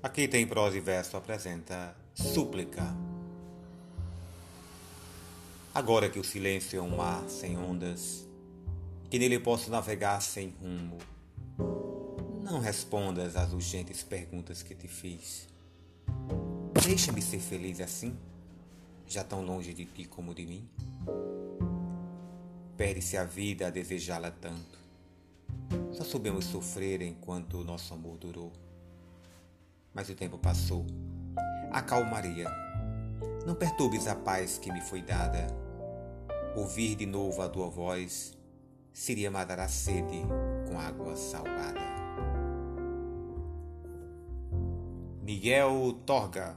Aqui tem prosa e verso apresenta súplica. Agora que o silêncio é um mar sem ondas, que nele posso navegar sem rumo, não respondas às urgentes perguntas que te fiz. Deixa-me ser feliz assim, já tão longe de ti como de mim. Perde-se a vida a desejá-la tanto. Só soubemos sofrer enquanto o nosso amor durou mas o tempo passou. Acalmaria. Não perturbes a paz que me foi dada. Ouvir de novo a tua voz seria matar a sede com água salgada. Miguel Torga